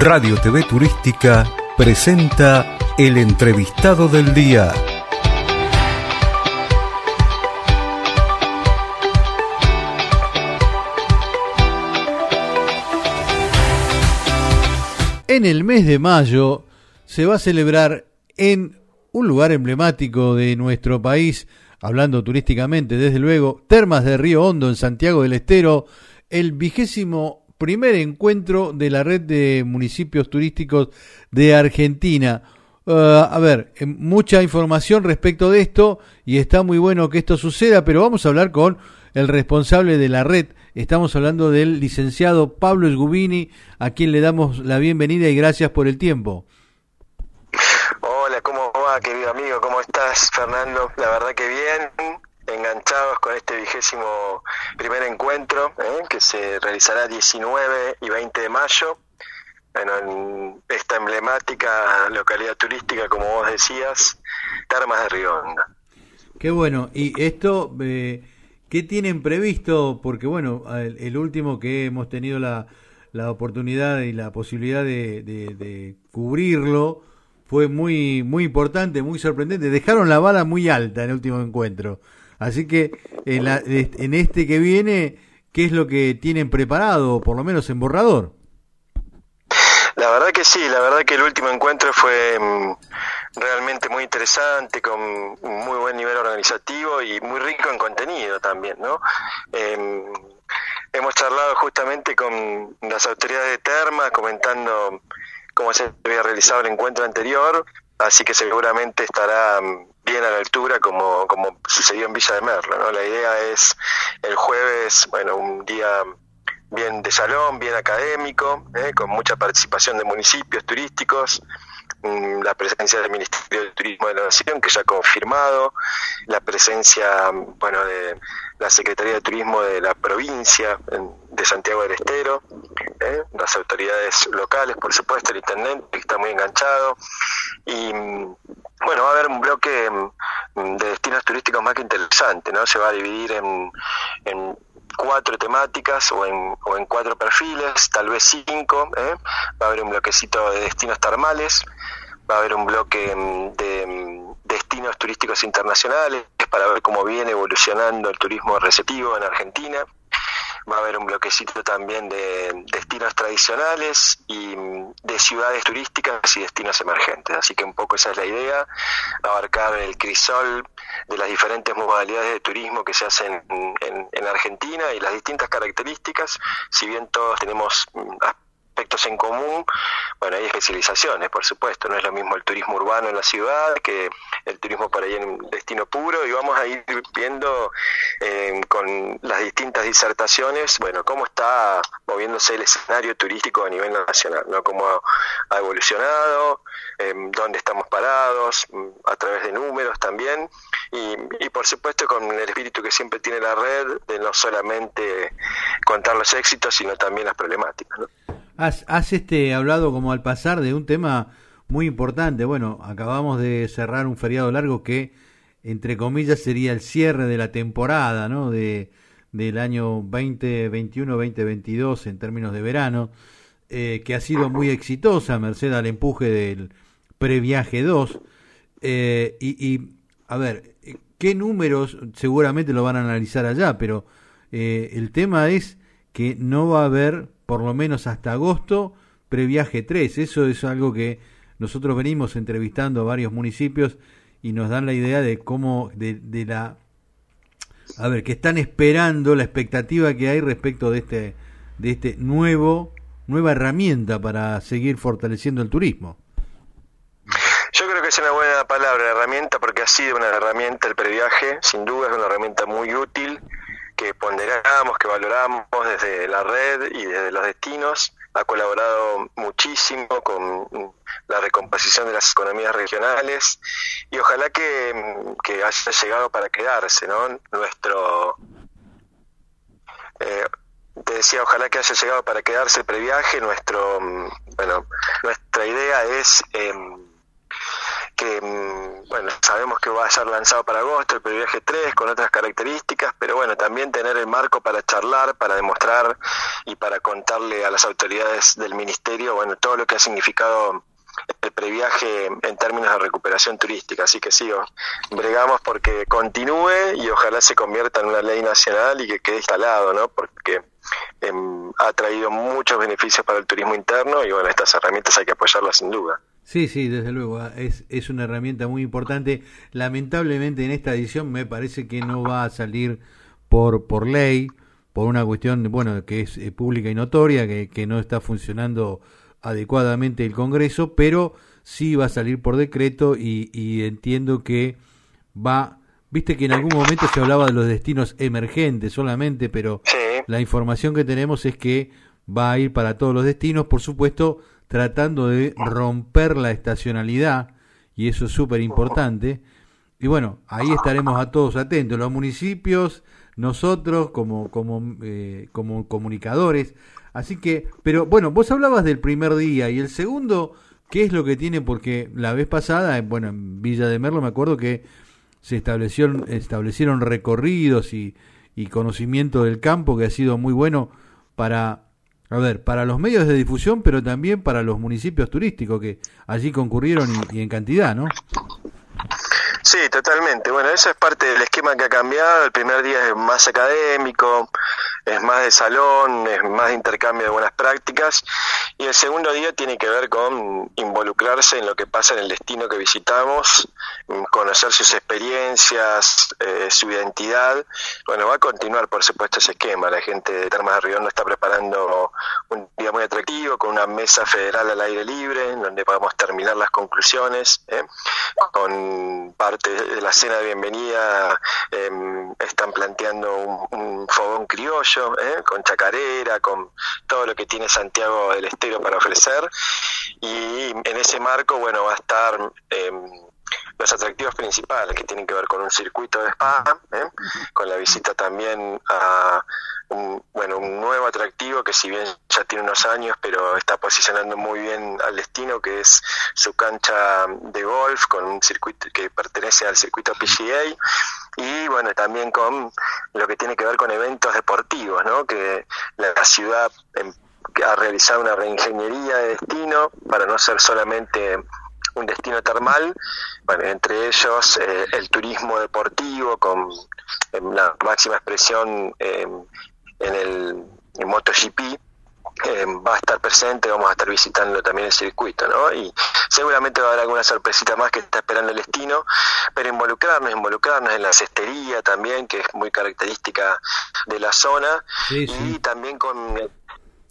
Radio TV Turística presenta el entrevistado del día. En el mes de mayo se va a celebrar en un lugar emblemático de nuestro país, hablando turísticamente, desde luego, Termas de Río Hondo en Santiago del Estero, el vigésimo primer encuentro de la red de municipios turísticos de Argentina. Uh, a ver, eh, mucha información respecto de esto y está muy bueno que esto suceda, pero vamos a hablar con el responsable de la red. Estamos hablando del licenciado Pablo Esgubini, a quien le damos la bienvenida y gracias por el tiempo. Hola, ¿cómo va, querido amigo? ¿Cómo estás, Fernando? La verdad que bien, enganchados con este vigésimo primer encuentro ¿eh? que se realizará 19 y 20 de mayo bueno, en esta emblemática localidad turística, como vos decías, Termas de Rionda. Qué bueno, y esto, eh, ¿qué tienen previsto? Porque bueno, el, último que hemos tenido la, la oportunidad y la posibilidad de, de, cubrirlo fue muy, muy importante, muy sorprendente. Dejaron la bala muy alta en el último encuentro. Así que en, la, en este que viene, ¿qué es lo que tienen preparado, por lo menos en borrador? La verdad que sí, la verdad que el último encuentro fue mm, realmente muy interesante, con muy buen nivel organizativo y muy rico en contenido también, ¿no? Em, hemos charlado justamente con las autoridades de Terma, comentando cómo se había realizado el encuentro anterior, así que seguramente estará mm, bien a la altura como, como sucedió en Villa de Merlo. ¿no? La idea es el jueves, bueno, un día bien de salón, bien académico, ¿eh? con mucha participación de municipios turísticos, mm, la presencia del Ministerio de Turismo de la Nación, que ya ha confirmado, la presencia bueno, de la Secretaría de Turismo de la provincia de Santiago del Estero, ¿eh? las autoridades locales, por supuesto, el intendente, que está muy enganchado, y mm, bueno, va a haber un bloque mm, de destinos turísticos más que interesante, ¿no? Se va a dividir en, cuatro temáticas o en, o en cuatro perfiles, tal vez cinco. ¿eh? Va a haber un bloquecito de destinos termales, va a haber un bloque mm, de destinos turísticos internacionales para ver cómo viene evolucionando el turismo receptivo en Argentina va a haber un bloquecito también de destinos tradicionales y de ciudades turísticas y destinos emergentes. Así que un poco esa es la idea, abarcar el crisol de las diferentes modalidades de turismo que se hacen en, en Argentina y las distintas características, si bien todos tenemos aspectos en común, bueno, hay especializaciones, por supuesto, no es lo mismo el turismo urbano en la ciudad que el turismo para ir en destino puro y vamos a ir viendo eh, con las distintas disertaciones, bueno, cómo está moviéndose el escenario turístico a nivel nacional, ¿no? Cómo ha, evolucionado, eh, dónde estamos parados, a través de números también y, y por supuesto con el espíritu que siempre tiene la red de no solamente contar los éxitos, sino también las problemáticas, ¿no? Has, este, hablado como al pasar de un tema muy importante. Bueno, acabamos de cerrar un feriado largo que, entre comillas, sería el cierre de la temporada, ¿no? De, del año 2021-2022 en términos de verano, eh, que ha sido muy exitosa, merced al empuje del previaje 2. Eh, y, y, a ver, ¿qué números seguramente lo van a analizar allá? Pero eh, el tema es que no va a haber por lo menos hasta agosto, previaje 3. Eso es algo que nosotros venimos entrevistando a varios municipios y nos dan la idea de cómo, de, de la, a ver, que están esperando la expectativa que hay respecto de este, de este nuevo, nueva herramienta para seguir fortaleciendo el turismo. Yo creo que es una buena palabra, herramienta, porque ha sido una herramienta el previaje, sin duda es una herramienta muy útil que ponderamos, que valoramos desde la red y desde los destinos. Ha colaborado muchísimo con la recomposición de las economías regionales y ojalá que, haya llegado para quedarse, ¿no? Nuestro... Eh, te decía, ojalá que haya llegado para quedarse el previaje. Nuestro, bueno, nuestra idea es... Eh, que mm, sabemos que va a ser lanzado para agosto, el previaje 3 con otras características, pero bueno, también tener el marco para charlar, para demostrar y para contarle a las autoridades del ministerio, bueno, todo lo que ha significado el previaje en términos de recuperación turística. Así que sí, bregamos porque continúe y ojalá se convierta en una ley nacional y que quede instalado, ¿no? Porque em, ha traído muchos beneficios para el turismo interno y bueno, estas herramientas hay que apoyarlas sin duda. Sí, sí, desde luego, ah, es, es una herramienta muy importante. Lamentablemente en esta edición me parece que no va a salir por, por ley, por una cuestión, bueno, que es eh, pública y notoria, que, que no está funcionando adecuadamente el Congreso, pero sí va a salir por decreto y, y entiendo que va, viste que en algún momento se hablaba de los destinos emergentes solamente, pero la información que tenemos es que va a ir para todos los destinos, por supuesto, tratando de romper la estacionalidad, y eso es súper importante. Y bueno, ahí estaremos a todos atentos, los municipios, nosotros como, como, eh, como comunicadores. Así que, pero bueno, vos hablabas del primer día y el segundo, ¿qué es lo que tiene? Porque la vez pasada, bueno, en Villa de Merlo me acuerdo que se establecieron, establecieron recorridos y, y conocimiento del campo que ha sido muy bueno para a ver, para los medios de difusión, pero también para los municipios turísticos que allí concurrieron y, en cantidad, ¿no? Sí, totalmente. Bueno, eso es parte del esquema que ha cambiado. El primer día es más académico, es más de salón, es más de intercambio de buenas prácticas. Y el segundo día tiene que ver con involucrarse en lo que pasa en el destino que visitamos, conocer sus experiencias, eh, su identidad. Bueno, va a continuar, por supuesto, ese esquema. La gente de Termas de Río no está preparando un día muy atractivo con una mesa federal al aire libre, donde podamos terminar las conclusiones, ¿eh? con parte de la cena de bienvenida. Em, están planteando un, un fogón criollo ¿eh? con chacarera, con todo lo que tiene Santiago del Estero para ofrecer. Y en ese marco, bueno, va a estar em, los atractivos principales que tienen que ver con un circuito de spa, ¿eh? con la visita también a un, bueno, un nuevo atractivo que si bien ya tiene unos años, pero está posicionando muy bien al destino, que es su cancha de golf con un circuito que pertenece al circuito PGA y bueno, también con lo que tiene que ver con eventos deportivos, ¿no? Que la ciudad em, ha realizado una reingeniería de destino para no ser solamente un destino termal, bueno, entre ellos eh, el turismo deportivo con em, la máxima expresión em, en el en MotoGP, eh, va a estar presente, vamos a estar visitando también el circuito, ¿no? Y seguramente va a haber alguna sorpresita más que está esperando el destino, pero involucrarnos, involucrarnos en la cestería también, que es muy característica de la zona, y también con,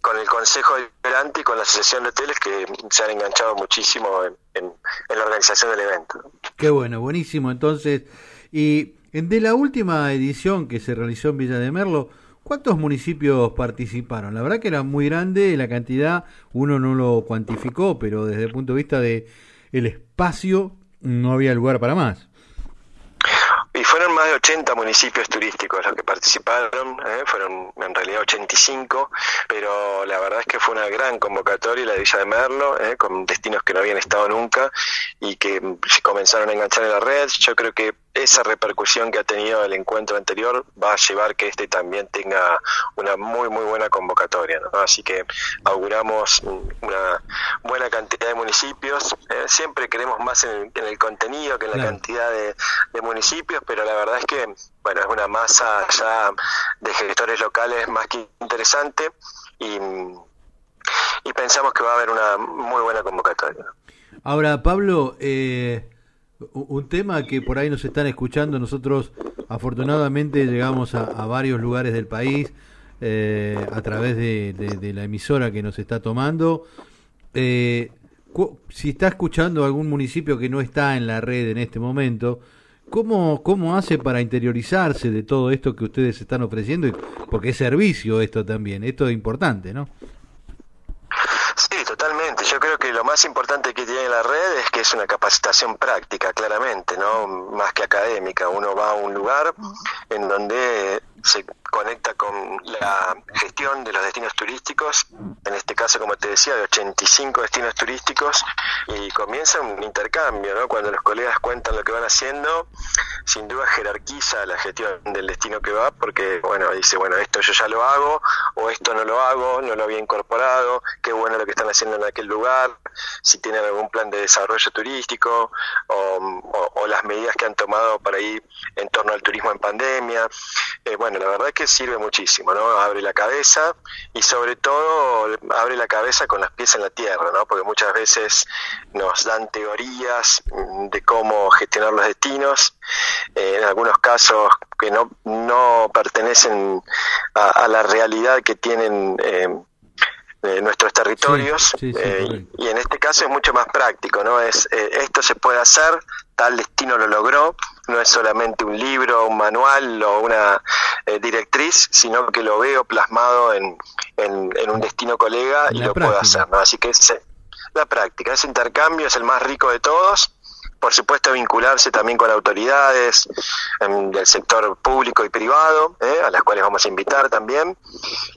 con el Consejo Deliberante y con la Asociación de Hoteles que se han enganchado muchísimo en, en, la organización del evento. Qué bueno, buenísimo. Entonces, y de la última edición que se realizó en Villa de Merlo, ¿Cuántos municipios participaron? La verdad que era muy grande la cantidad, uno no lo cuantificó, pero desde el punto de vista de el espacio no había lugar para más. Y fueron más de 80 municipios turísticos los que participaron, ¿eh? fueron en realidad 85, pero la verdad es que fue una gran convocatoria la Villa de Merlo, ¿eh? con destinos que no habían estado nunca y que comenzaron a enganchar en la red. Yo creo que esa repercusión que ha tenido el encuentro anterior va a llevar que este también tenga una muy muy buena convocatoria así que auguramos una buena cantidad de municipios ¿eh? siempre queremos más en el, contenido que en la cantidad de, municipios pero la verdad es que bueno es una masa ya de gestores locales más que interesante y, y pensamos que va a haber una muy buena convocatoria. Ahora Pablo eh un tema que por ahí nos están escuchando, nosotros afortunadamente llegamos a, varios lugares del país eh, a través de, la emisora que nos está tomando. Eh, si está escuchando algún municipio que no está en la red en este momento, ¿cómo, cómo hace para interiorizarse de todo esto que ustedes están ofreciendo? Porque es servicio esto también, esto es importante, ¿no? Sí, totalmente. Yo creo que lo más importante que tiene la red es que es una capacitación práctica, claramente, ¿no? Más que académica. Uno va a un lugar en donde se conecta con la gestión de los destinos turísticos, en este caso, como te decía, de 85 destinos turísticos, y comienza un intercambio, ¿no? Cuando los colegas cuentan lo que van haciendo, sin duda jerarquiza la gestión del destino que va, porque, bueno, dice, bueno, esto yo ya lo hago, o esto no lo hago, no lo había incorporado, qué bueno lo que están haciendo en aquel lugar, si tienen algún plan de desarrollo turístico, o, las medidas que han tomado para ir en torno al turismo en pandemia. Eh, bueno, la verdad es que sirve muchísimo, ¿no? Abre la cabeza y sobre todo abre la cabeza con las pies en la tierra, ¿no? Porque muchas veces nos dan teorías mm, de cómo gestionar los destinos, eh, en algunos casos que no, no pertenecen a, la realidad que tienen eh, nuestros territorios y en este caso es mucho más práctico no es esto se puede hacer tal destino lo logró no es solamente un libro, un manual o una eh, directriz, sino que lo veo plasmado en, en, un destino colega y lo puedo hacer. Así que es, la práctica, ese intercambio es el más rico de todos. Por supuesto, vincularse también con autoridades em, del sector público y privado, eh, a las cuales vamos a invitar también.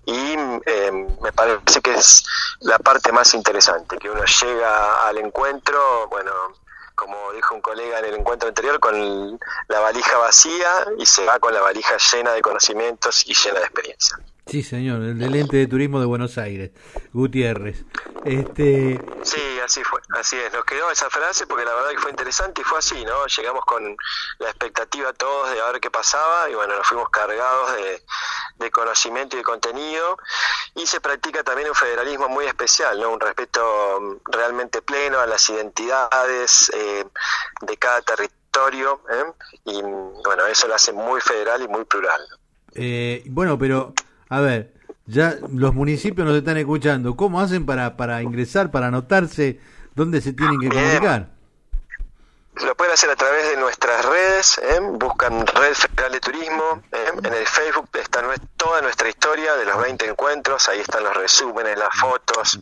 Y em, me parece que es la parte más interesante, que uno llega al encuentro, bueno, como dijo un colega en el encuentro anterior, con la valija vacía y se va con la valija llena de conocimientos y llena de experiencia. Sí, señor, el del ente de turismo de Buenos Aires, Gutiérrez. Este... Sí, así fue, así es. Nos quedó esa frase porque la verdad que fue interesante y fue así, ¿no? Llegamos con la expectativa todos de a ver qué pasaba y bueno, nos fuimos cargados de, de conocimiento y de contenido y se practica también un federalismo muy especial, ¿no? Un respeto mm, realmente pleno a las identidades eh, de cada territorio ¿eh? y bueno, eso lo hace muy federal y muy plural. Eh, bueno, pero a ver, ya los municipios nos están escuchando. ¿Cómo hacen para, para ingresar, para anotarse? ¿Dónde se tienen que comunicar? Lo pueden hacer a través de nuestras redes, ¿eh? buscan Red Federal de Turismo, ¿eh? en el Facebook está toda nuestra historia de los 20 encuentros, ahí están los resúmenes, las fotos.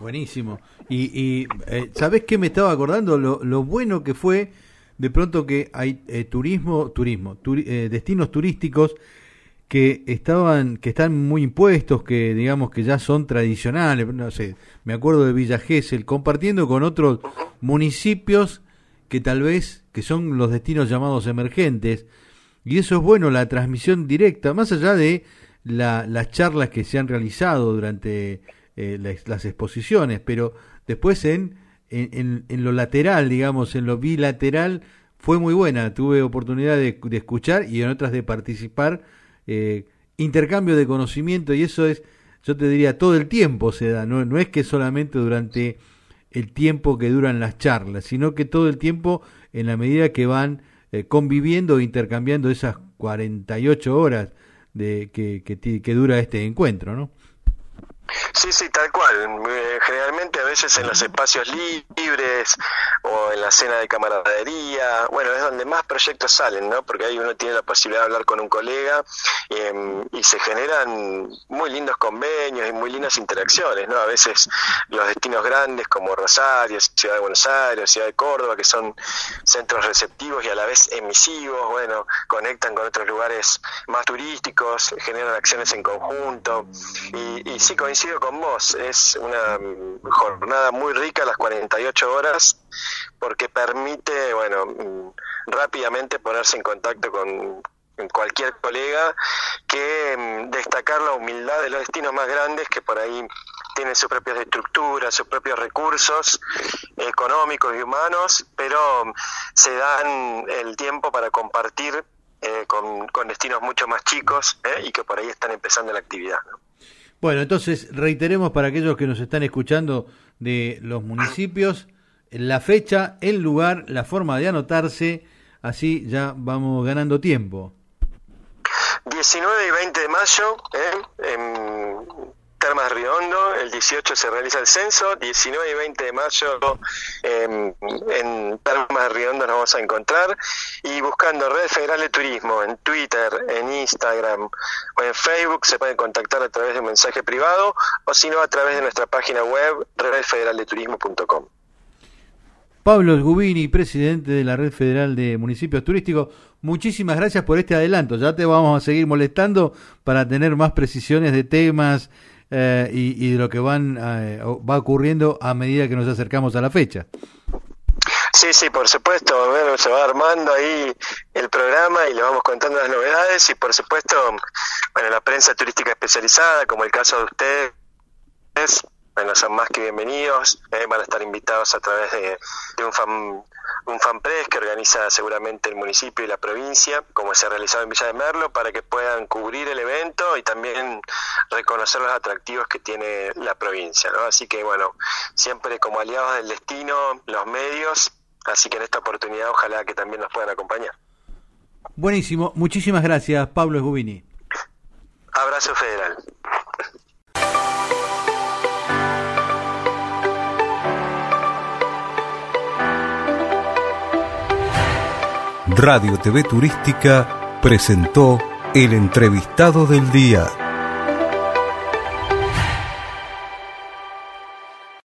Buenísimo. Y, y eh, ¿sabés qué me estaba acordando? Lo, lo bueno que fue de pronto que hay turismo, turismo, destinos turísticos que estaban que están muy impuestos que digamos que ya son tradicionales no sé me acuerdo de Villa Gesell compartiendo con otros municipios que tal vez que son los destinos llamados emergentes. Y eso es bueno la transmisión directa más allá de las charlas que se han realizado durante eh, las, exposiciones pero después en, en, en lo lateral digamos en lo bilateral fue muy buena. Tuve oportunidad de escuchar y en otras de participar eh, intercambio de conocimiento y eso es, yo te diría, todo el tiempo se da, no, no es que solamente durante el tiempo que duran las charlas, sino que todo el tiempo en la medida que van eh, conviviendo e intercambiando esas 48 horas de, que, que, que dura este encuentro, ¿no? Sí, sí, tal cual. Eh, generalmente a veces en los espacios libres o en la cena de camaradería, bueno, es donde más proyectos salen, ¿no? Porque ahí uno tiene la posibilidad de hablar con un colega em, y se generan muy lindos convenios y muy lindas interacciones, ¿no? A veces los destinos grandes como Rosario, Ciudad de Buenos Aires, Ciudad de Córdoba, que son centros receptivos y a la vez emisivos, bueno, conectan con otros lugares más turísticos, generan acciones en conjunto y, y sí coinciden con vos, es una jornada muy rica, las 48 horas, porque permite, bueno, mm, rápidamente ponerse en contacto con cualquier colega, que mm, destacar la humildad de los destinos más grandes que por ahí tienen sus propias estructuras, sus propios recursos económicos y humanos, pero mm, se dan el tiempo para compartir eh, con, destinos mucho más chicos eh, y que por ahí están empezando la actividad. Bueno, entonces reiteremos para aquellos que nos están escuchando de los municipios la fecha, el lugar, la forma de anotarse, así ya vamos ganando tiempo. 19 y 20 de mayo, ¿eh? en Termas Riondo, el 18 se realiza el censo, 19 y 20 de mayo en, en Termas Riondo nos vamos a encontrar y buscando Red Federal de Turismo en Twitter, en Instagram o en Facebook se pueden contactar a través de un mensaje privado o si no a través de nuestra página web redfederaldeturismo.com. Pablo Gubini, presidente de la Red Federal de Municipios Turísticos. Muchísimas gracias por este adelanto. Ya te vamos a seguir molestando para tener más precisiones de temas eh, y, de lo que van eh, va ocurriendo a medida que nos acercamos a la fecha. Sí, sí, por supuesto. Se va armando ahí el programa y le vamos contando las novedades y por supuesto, bueno, la prensa turística especializada, como el caso de ustedes, bueno, son más que bienvenidos, eh, van a estar invitados a través de, un fan un fanpress que organiza seguramente el municipio y la provincia, como se ha realizado en Villa de Merlo, para que puedan cubrir el evento y también reconocer los atractivos que tiene la provincia. ¿no? Así que bueno, siempre como aliados del destino, los medios, así que en esta oportunidad ojalá que también nos puedan acompañar. Buenísimo, muchísimas gracias Pablo Esgubini. Abrazo federal. Radio TV Turística presentó el entrevistado del día.